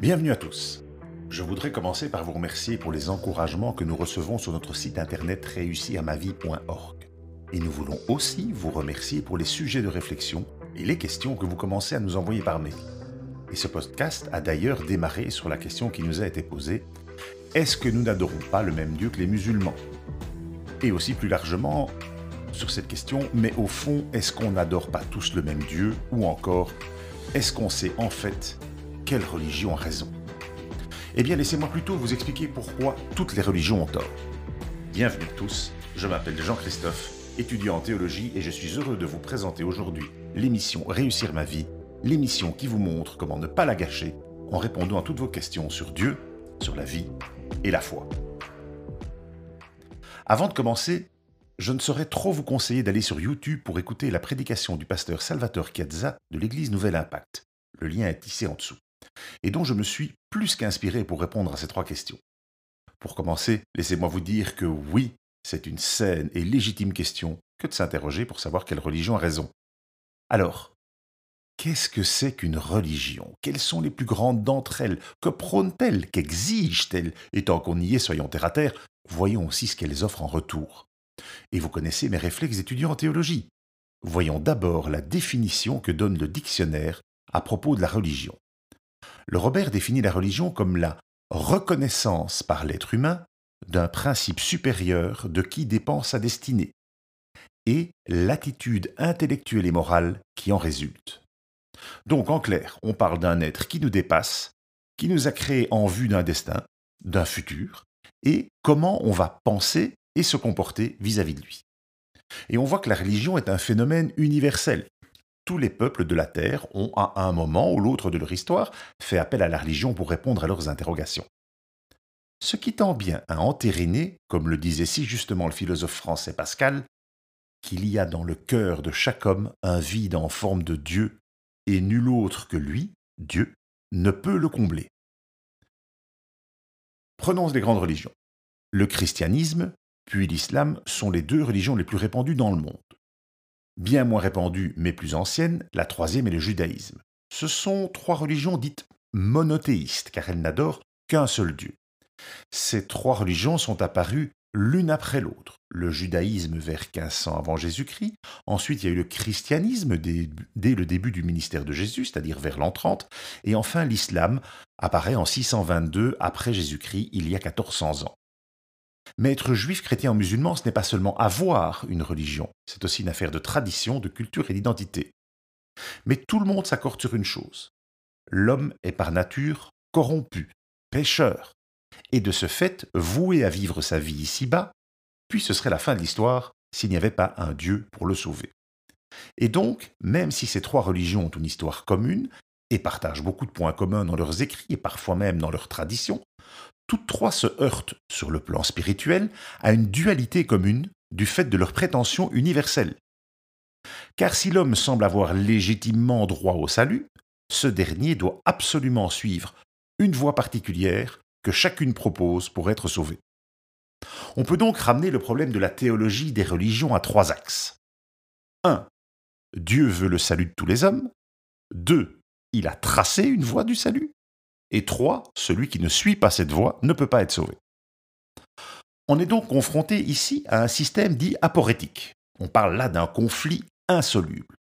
Bienvenue à tous. Je voudrais commencer par vous remercier pour les encouragements que nous recevons sur notre site internet réussiramavie.org. Et nous voulons aussi vous remercier pour les sujets de réflexion et les questions que vous commencez à nous envoyer par mail. Et ce podcast a d'ailleurs démarré sur la question qui nous a été posée est-ce que nous n'adorons pas le même Dieu que les musulmans? Et aussi plus largement sur cette question mais au fond, est-ce qu'on n'adore pas tous le même Dieu Ou encore, est-ce qu'on sait en fait quelle religion a raison? Eh bien, laissez-moi plutôt vous expliquer pourquoi toutes les religions ont tort. Bienvenue tous, je m'appelle Jean-Christophe, étudiant en théologie, et je suis heureux de vous présenter aujourd'hui l'émission Réussir ma vie, l'émission qui vous montre comment ne pas la gâcher en répondant à toutes vos questions sur Dieu, sur la vie et la foi. Avant de commencer, je ne saurais trop vous conseiller d'aller sur YouTube pour écouter la prédication du pasteur Salvatore Chiazza de l'église Nouvelle Impact. Le lien est ici en dessous et dont je me suis plus qu'inspiré pour répondre à ces trois questions. Pour commencer, laissez-moi vous dire que oui, c'est une saine et légitime question que de s'interroger pour savoir quelle religion a raison. Alors, qu'est-ce que c'est qu'une religion? Quelles sont les plus grandes d'entre elles? Que prônent-elles Qu'exigent-elles Et tant qu'on y est, soyons terre à terre, voyons aussi ce qu'elles offrent en retour. Et vous connaissez mes réflexes étudiants en théologie. Voyons d'abord la définition que donne le dictionnaire à propos de la religion. Le Robert définit la religion comme la reconnaissance par l'être humain d'un principe supérieur de qui dépend sa destinée, et l'attitude intellectuelle et morale qui en résulte. Donc en clair, on parle d'un être qui nous dépasse, qui nous a créés en vue d'un destin, d'un futur, et comment on va penser et se comporter vis-à-vis -vis de lui. Et on voit que la religion est un phénomène universel tous les peuples de la Terre ont, à un moment ou l'autre de leur histoire, fait appel à la religion pour répondre à leurs interrogations. Ce qui tend bien à entériner, comme le disait si justement le philosophe français Pascal, qu'il y a dans le cœur de chaque homme un vide en forme de Dieu, et nul autre que lui, Dieu, ne peut le combler. Prenons les grandes religions. Le christianisme, puis l'islam sont les deux religions les plus répandues dans le monde bien moins répandue mais plus ancienne, la troisième est le judaïsme. Ce sont trois religions dites monothéistes, car elles n'adorent qu'un seul Dieu. Ces trois religions sont apparues l'une après l'autre. Le judaïsme vers 1500 avant Jésus-Christ, ensuite il y a eu le christianisme dès, dès le début du ministère de Jésus, c'est-à-dire vers l'an 30, et enfin l'islam apparaît en 622 après Jésus-Christ, il y a 1400 ans. Mais être juif, chrétien ou musulman, ce n'est pas seulement avoir une religion, c'est aussi une affaire de tradition, de culture et d'identité. Mais tout le monde s'accorde sur une chose. L'homme est par nature corrompu, pécheur, et de ce fait voué à vivre sa vie ici-bas, puis ce serait la fin de l'histoire s'il n'y avait pas un Dieu pour le sauver. Et donc, même si ces trois religions ont une histoire commune, et partagent beaucoup de points communs dans leurs écrits et parfois même dans leurs traditions, toutes trois se heurtent, sur le plan spirituel, à une dualité commune du fait de leur prétention universelle. Car si l'homme semble avoir légitimement droit au salut, ce dernier doit absolument suivre une voie particulière que chacune propose pour être sauvé. On peut donc ramener le problème de la théologie des religions à trois axes. 1. Dieu veut le salut de tous les hommes. 2. Il a tracé une voie du salut. Et trois, celui qui ne suit pas cette voie ne peut pas être sauvé. On est donc confronté ici à un système dit aporétique. On parle là d'un conflit insoluble.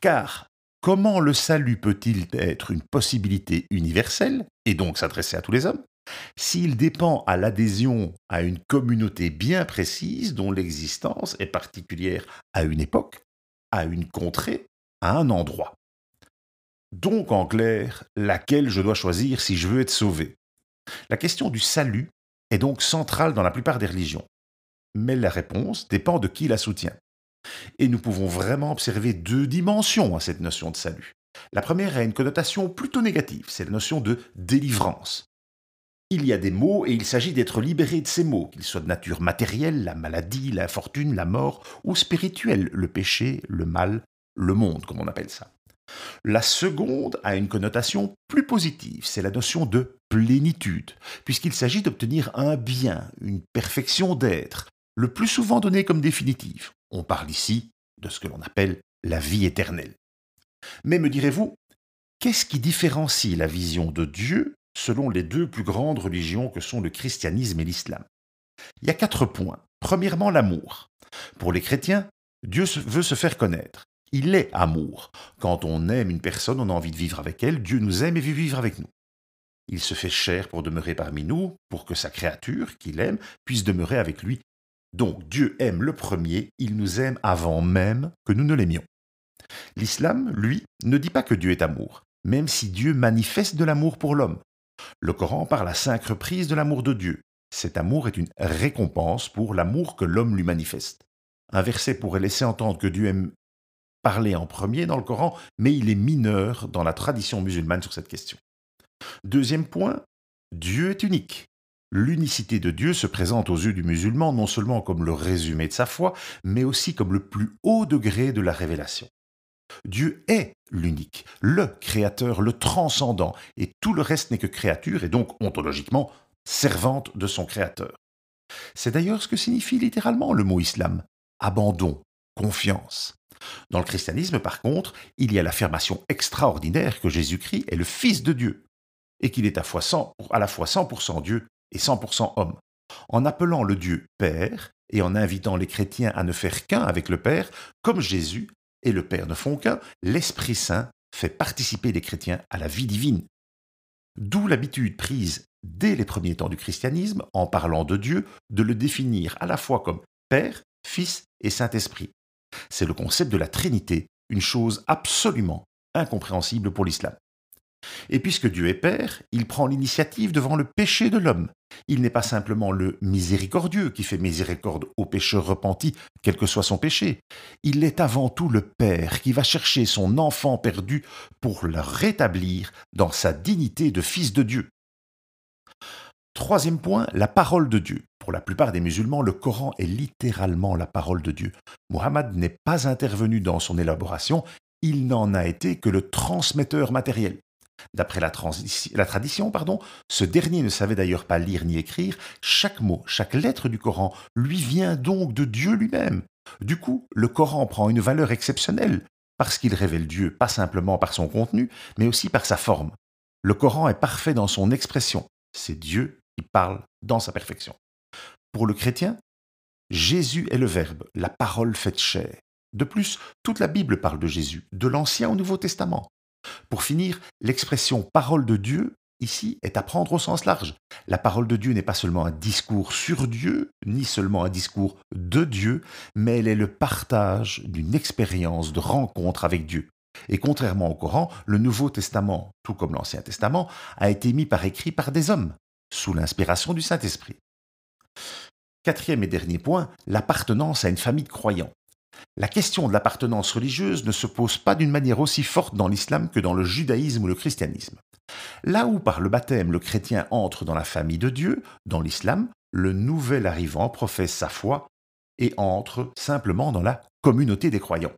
Car comment le salut peut-il être une possibilité universelle, et donc s'adresser à tous les hommes, s'il dépend à l'adhésion à une communauté bien précise dont l'existence est particulière à une époque, à une contrée, à un endroit? Donc, en clair, laquelle je dois choisir si je veux être sauvé? La question du salut est donc centrale dans la plupart des religions. Mais la réponse dépend de qui la soutient. Et nous pouvons vraiment observer deux dimensions à cette notion de salut. La première a une connotation plutôt négative, c'est la notion de délivrance. Il y a des mots et il s'agit d'être libéré de ces mots, qu'ils soient de nature matérielle, la maladie, la fortune, la mort, ou spirituelle, le péché, le mal, le monde, comme on appelle ça. La seconde a une connotation plus positive, c'est la notion de plénitude, puisqu'il s'agit d'obtenir un bien, une perfection d'être, le plus souvent donné comme définitive. On parle ici de ce que l'on appelle la vie éternelle. Mais me direz-vous, Qu'est-ce qui différencie la vision de Dieu selon les deux plus grandes religions que sont le christianisme et l'islam? Il y a quatre points. Premièrement, l'amour. Pour les chrétiens, Dieu veut se faire connaître. Il est amour. Quand on aime une personne, on a envie de vivre avec elle. Dieu nous aime et veut vivre avec nous. Il se fait chair pour demeurer parmi nous, pour que sa créature, qu'il aime, puisse demeurer avec lui. Donc Dieu aime le premier, il nous aime avant même que nous ne l'aimions. L'islam, lui, ne dit pas que Dieu est amour, même si Dieu manifeste de l'amour pour l'homme. Le Coran parle à cinq reprises de l'amour de Dieu. Cet amour est une récompense pour l'amour que l'homme lui manifeste. Un verset pourrait laisser entendre que Dieu aime parler en premier dans le Coran, mais il est mineur dans la tradition musulmane sur cette question. Deuxième point, Dieu est unique. L'unicité de Dieu se présente aux yeux du musulman non seulement comme le résumé de sa foi, mais aussi comme le plus haut degré de la révélation. Dieu est l'unique, le créateur, le transcendant, et tout le reste n'est que créature et donc ontologiquement servante de son créateur. C'est d'ailleurs ce que signifie littéralement le mot islam, abandon, confiance. Dans le christianisme, par contre, il y a l'affirmation extraordinaire que Jésus-Christ est le Fils de Dieu, et qu'il est à, la fois 100% Dieu et 100% homme. En appelant le Dieu Père, et en invitant les chrétiens à ne faire qu'un avec le Père, comme Jésus et le Père ne font qu'un, l'Esprit Saint fait participer les chrétiens à la vie divine. D'où l'habitude prise dès les premiers temps du christianisme, en parlant de Dieu, de le définir à la fois comme Père, Fils et Saint-Esprit. C'est le concept de la Trinité, une chose absolument incompréhensible pour l'islam. Et puisque Dieu est Père, il prend l'initiative devant le péché de l'homme. Il n'est pas simplement le miséricordieux qui fait miséricorde au pécheur repenti, quel que soit son péché. Il est avant tout le Père qui va chercher son enfant perdu pour le rétablir dans sa dignité de fils de Dieu. Troisième point, la parole de Dieu. Pour la plupart des musulmans, le Coran est littéralement la parole de Dieu. Muhammad n'est pas intervenu dans son élaboration, il n'en a été que le transmetteur matériel. D'après la, tradition, ce dernier ne savait d'ailleurs pas lire ni écrire, chaque mot, chaque lettre du Coran lui vient donc de Dieu lui-même. Du coup, le Coran prend une valeur exceptionnelle, parce qu'il révèle Dieu pas simplement par son contenu, mais aussi par sa forme. Le Coran est parfait dans son expression, c'est Dieu parle dans sa perfection. Pour le chrétien, Jésus est le Verbe, la parole faite chair. De plus, toute la Bible parle de Jésus, de l'Ancien au Nouveau Testament. Pour finir, l'expression parole de Dieu ici est à prendre au sens large. La parole de Dieu n'est pas seulement un discours sur Dieu, ni seulement un discours de Dieu, mais elle est le partage d'une expérience de rencontre avec Dieu. Et contrairement au Coran, le Nouveau Testament, tout comme l'Ancien Testament, a été mis par écrit par des hommes, sous l'inspiration du Saint-Esprit. Quatrième et dernier point, l'appartenance à une famille de croyants. La question de l'appartenance religieuse ne se pose pas d'une manière aussi forte dans l'islam que dans le judaïsme ou le christianisme. Là où par le baptême le chrétien entre dans la famille de Dieu, dans l'islam, le nouvel arrivant professe sa foi et entre simplement dans la communauté des croyants.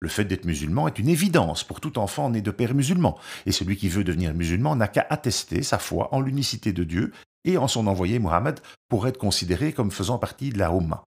Le fait d'être musulman est une évidence pour tout enfant né de père musulman, et celui qui veut devenir musulman n'a qu'à attester sa foi en l'unicité de Dieu et en son envoyé Mohammed pour être considéré comme faisant partie de la Ummah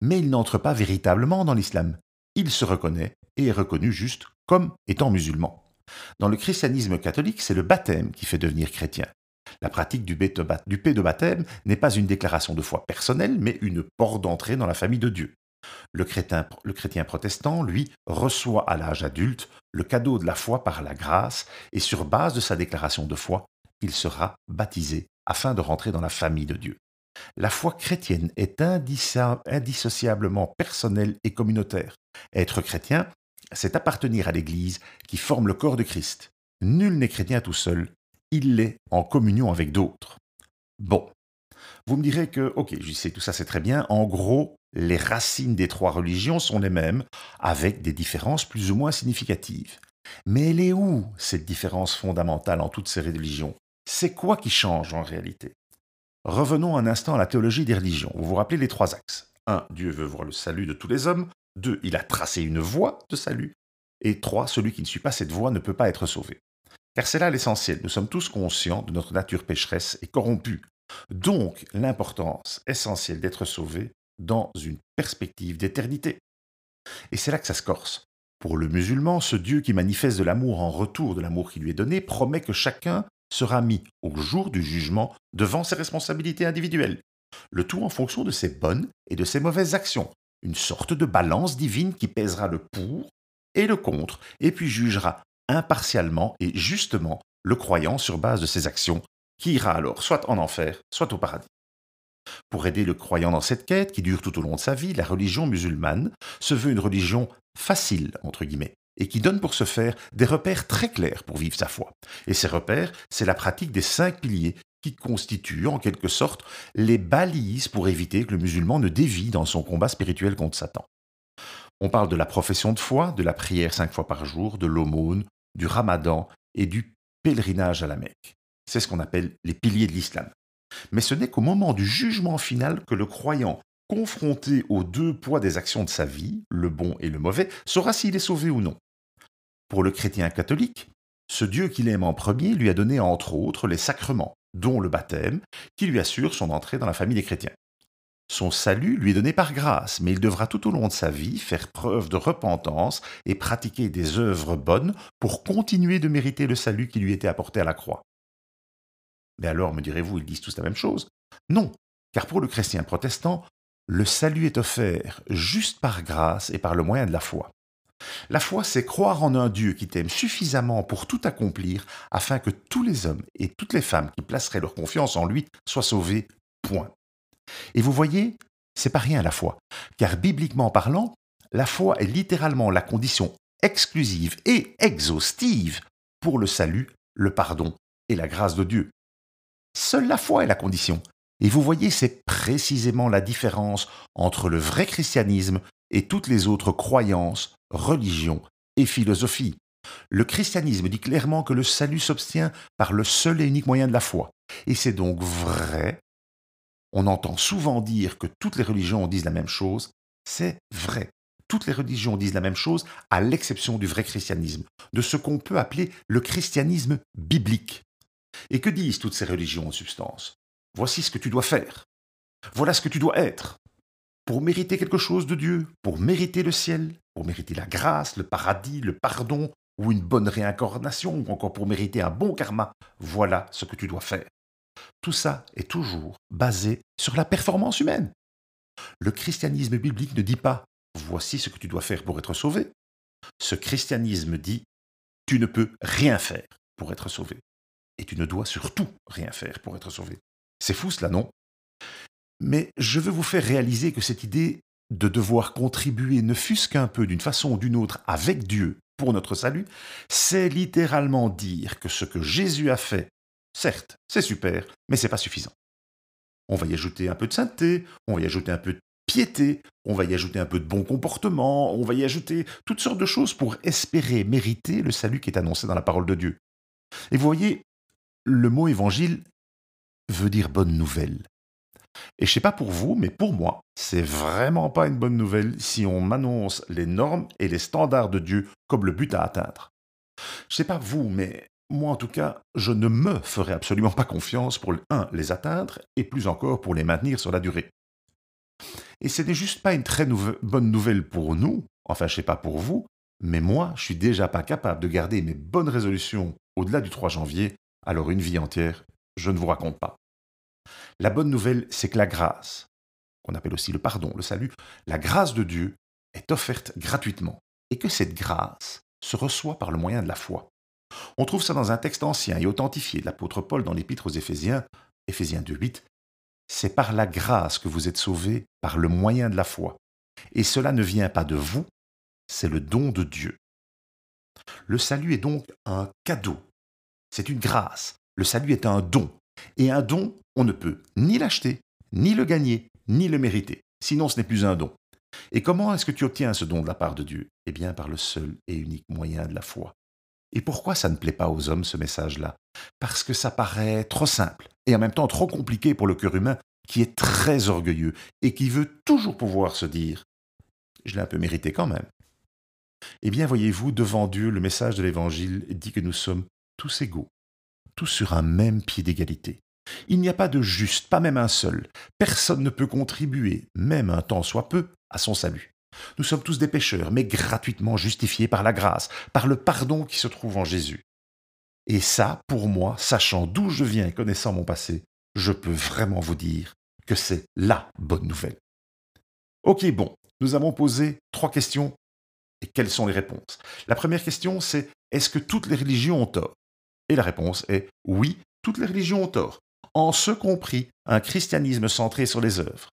mais il n'entre pas véritablement dans l'islam. Il se reconnaît et est reconnu juste comme étant musulman. Dans le christianisme catholique, c'est le baptême qui fait devenir chrétien. La pratique du paix de baptême n'est pas une déclaration de foi personnelle, mais une porte d'entrée dans la famille de Dieu. Le chrétien, protestant, lui, reçoit à l'âge adulte le cadeau de la foi par la grâce, et sur base de sa déclaration de foi, il sera baptisé afin de rentrer dans la famille de Dieu. La foi chrétienne est indissociablement personnelle et communautaire. Être chrétien, c'est appartenir à l'Église qui forme le corps de Christ. Nul n'est chrétien tout seul, il l'est en communion avec d'autres. Bon, vous me direz que, ok, je sais, tout ça c'est très bien, en gros, les racines des trois religions sont les mêmes, avec des différences plus ou moins significatives. Mais elle est où, cette différence fondamentale en toutes ces religions? C'est quoi qui change en réalité? Revenons un instant à la théologie des religions. Vous vous rappelez les trois axes? 1. Dieu veut voir le salut de tous les hommes. 2. Il a tracé une voie de salut. Et 3. Celui qui ne suit pas cette voie ne peut pas être sauvé. Car c'est là l'essentiel. Nous sommes tous conscients de notre nature pécheresse et corrompue. Donc, l'importance essentielle d'être sauvé dans une perspective d'éternité. Et c'est là que ça se corse. Pour le musulman, ce Dieu qui manifeste de l'amour en retour de l'amour qui lui est donné promet que chacun sera mis au jour du jugement devant ses responsabilités individuelles, le tout en fonction de ses bonnes et de ses mauvaises actions, une sorte de balance divine qui pèsera le pour et le contre, et puis jugera impartialement et justement le croyant sur base de ses actions, qui ira alors soit en enfer, soit au paradis. Pour aider le croyant dans cette quête qui dure tout au long de sa vie, la religion musulmane se veut une religion facile, entre guillemets, et qui donne pour ce faire des repères très clairs pour vivre sa foi. Et ces repères, c'est la pratique des cinq piliers qui constituent en quelque sorte les balises pour éviter que le musulman ne dévie dans son combat spirituel contre Satan. On parle de la profession de foi, de la prière cinq fois par jour, de l'aumône, du ramadan et du pèlerinage à la Mecque. C'est ce qu'on appelle les piliers de l'islam. Mais ce n'est qu'au moment du jugement final que le croyant, confronté aux deux poids des actions de sa vie, le bon et le mauvais, saura s'il est sauvé ou non. Pour le chrétien catholique, ce Dieu qu'il aime en premier lui a donné entre autres les sacrements, dont le baptême, qui lui assure son entrée dans la famille des chrétiens. Son salut lui est donné par grâce, mais il devra tout au long de sa vie faire preuve de repentance et pratiquer des œuvres bonnes pour continuer de mériter le salut qui lui était apporté à la croix. Mais alors, me direz-vous, ils disent tous la même chose Non, car pour le chrétien protestant, le salut est offert juste par grâce et par le moyen de la foi. La foi, c'est croire en un Dieu qui t'aime suffisamment pour tout accomplir afin que tous les hommes et toutes les femmes qui placeraient leur confiance en lui soient sauvés. Point. Et vous voyez, c'est pas rien la foi, car bibliquement parlant, la foi est littéralement la condition exclusive et exhaustive pour le salut, le pardon et la grâce de Dieu. Seule la foi est la condition. Et vous voyez, c'est précisément la différence entre le vrai christianisme et toutes les autres croyances, religions et philosophies. Le christianisme dit clairement que le salut s'obtient par le seul et unique moyen de la foi. Et c'est donc vrai. On entend souvent dire que toutes les religions disent la même chose. C'est vrai. Toutes les religions disent la même chose, à l'exception du vrai christianisme, de ce qu'on peut appeler le christianisme biblique. Et que disent toutes ces religions en substance? Voici ce que tu dois faire. Voilà ce que tu dois être. Pour mériter quelque chose de Dieu, pour mériter le ciel, pour mériter la grâce, le paradis, le pardon, ou une bonne réincarnation, ou encore pour mériter un bon karma, voilà ce que tu dois faire. Tout ça est toujours basé sur la performance humaine. Le christianisme biblique ne dit pas voici ce que tu dois faire pour être sauvé. Ce christianisme dit tu ne peux rien faire pour être sauvé et tu ne dois surtout rien faire pour être sauvé. C'est fou cela, non? Mais je veux vous faire réaliser que cette idée de devoir contribuer ne fût-ce qu'un peu d'une façon ou d'une autre avec Dieu pour notre salut, c'est littéralement dire que ce que Jésus a fait, certes, c'est super, mais c'est pas suffisant. On va y ajouter un peu de sainteté, on va y ajouter un peu de piété, on va y ajouter un peu de bon comportement, on va y ajouter toutes sortes de choses pour espérer mériter le salut qui est annoncé dans la parole de Dieu. Et vous voyez, le mot évangile veut dire bonne nouvelle. Et je sais pas pour vous, mais pour moi, c'est vraiment pas une bonne nouvelle si on m'annonce les normes et les standards de Dieu comme le but à atteindre. Je sais pas vous, mais moi en tout cas, je ne me ferai absolument pas confiance pour, un, les atteindre, et plus encore pour les maintenir sur la durée. Et ce n'est juste pas une très bonne nouvelle pour nous, enfin je sais pas pour vous, mais moi, je suis déjà pas capable de garder mes bonnes résolutions au-delà du 3 janvier alors une vie entière, je ne vous raconte pas. La bonne nouvelle, c'est que la grâce, qu'on appelle aussi le pardon, le salut, la grâce de Dieu est offerte gratuitement, et que cette grâce se reçoit par le moyen de la foi. On trouve ça dans un texte ancien et authentifié de l'apôtre Paul dans l'épître aux Éphésiens, Éphésiens 2.8. C'est par la grâce que vous êtes sauvés, par le moyen de la foi. Et cela ne vient pas de vous, c'est le don de Dieu. Le salut est donc un cadeau c'est une grâce. Le salut est un don. Et un don, on ne peut ni l'acheter, ni le gagner, ni le mériter. Sinon, ce n'est plus un don. Et comment est-ce que tu obtiens ce don de la part de Dieu? Eh bien, par le seul et unique moyen de la foi. Et pourquoi ça ne plaît pas aux hommes, ce message-là? Parce que ça paraît trop simple, et en même temps trop compliqué pour le cœur humain, qui est très orgueilleux, et qui veut toujours pouvoir se dire ⁇ Je l'ai un peu mérité quand même ⁇ Eh bien, voyez-vous, devant Dieu, le message de l'Évangile dit que nous sommes tous égaux, tous sur un même pied d'égalité. Il n'y a pas de juste, pas même un seul. Personne ne peut contribuer, même un temps soit peu, à son salut. Nous sommes tous des pécheurs, mais gratuitement justifiés par la grâce, par le pardon qui se trouve en Jésus. Et ça, pour moi, sachant d'où je viens connaissant mon passé, je peux vraiment vous dire que c'est la bonne nouvelle. Ok, bon, nous avons posé trois questions et quelles sont les réponses? La première question, c'est est-ce que toutes les religions ont tort? Et la réponse est oui, toutes les religions ont tort, en ce compris un christianisme centré sur les œuvres.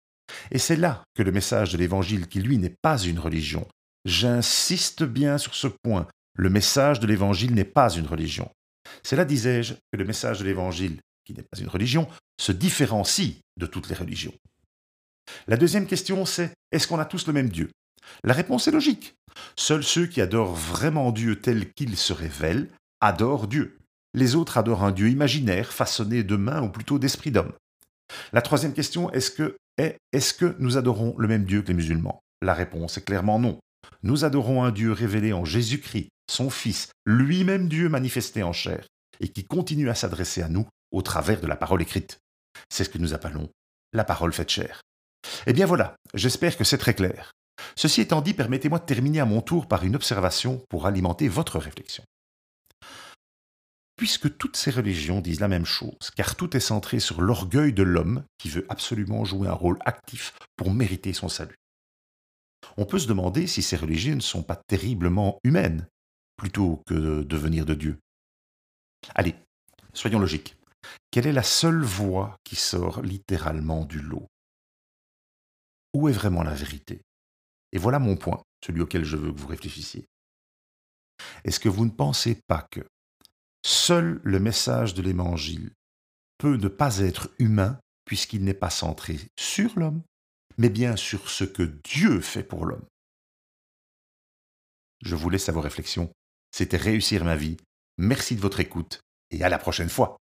Et c'est là que le message de l'Évangile, qui lui n'est pas une religion, j'insiste bien sur ce point, le message de l'Évangile n'est pas une religion. C'est là, disais-je, que le message de l'Évangile, qui n'est pas une religion, se différencie de toutes les religions. La deuxième question, c'est est-ce qu'on a tous le même Dieu? La réponse est logique. Seuls ceux qui adorent vraiment Dieu tel qu'il se révèle adorent Dieu. Les autres adorent un Dieu imaginaire, façonné de main ou plutôt d'esprit d'homme. La troisième question est-ce que, est, est-ce que nous adorons le même Dieu que les musulmans? La réponse est clairement non. Nous adorons un Dieu révélé en Jésus-Christ, son Fils, lui-même Dieu manifesté en chair, et qui continue à s'adresser à nous au travers de la parole écrite. C'est ce que nous appelons la parole faite chair. Eh bien voilà, j'espère que c'est très clair. Ceci étant dit, permettez-moi de terminer à mon tour par une observation pour alimenter votre réflexion. Puisque toutes ces religions disent la même chose, car tout est centré sur l'orgueil de l'homme qui veut absolument jouer un rôle actif pour mériter son salut. On peut se demander si ces religions ne sont pas terriblement humaines, plutôt que de devenir de Dieu. Allez, soyons logiques. Quelle est la seule voie qui sort littéralement du lot? Où est vraiment la vérité? Et voilà mon point, celui auquel je veux que vous réfléchissiez. Est-ce que vous ne pensez pas que seul le message de l'Évangile peut ne pas être humain puisqu'il n'est pas centré sur l'homme, mais bien sur ce que Dieu fait pour l'homme Je vous laisse à vos réflexions. C'était Réussir ma vie. Merci de votre écoute et à la prochaine fois.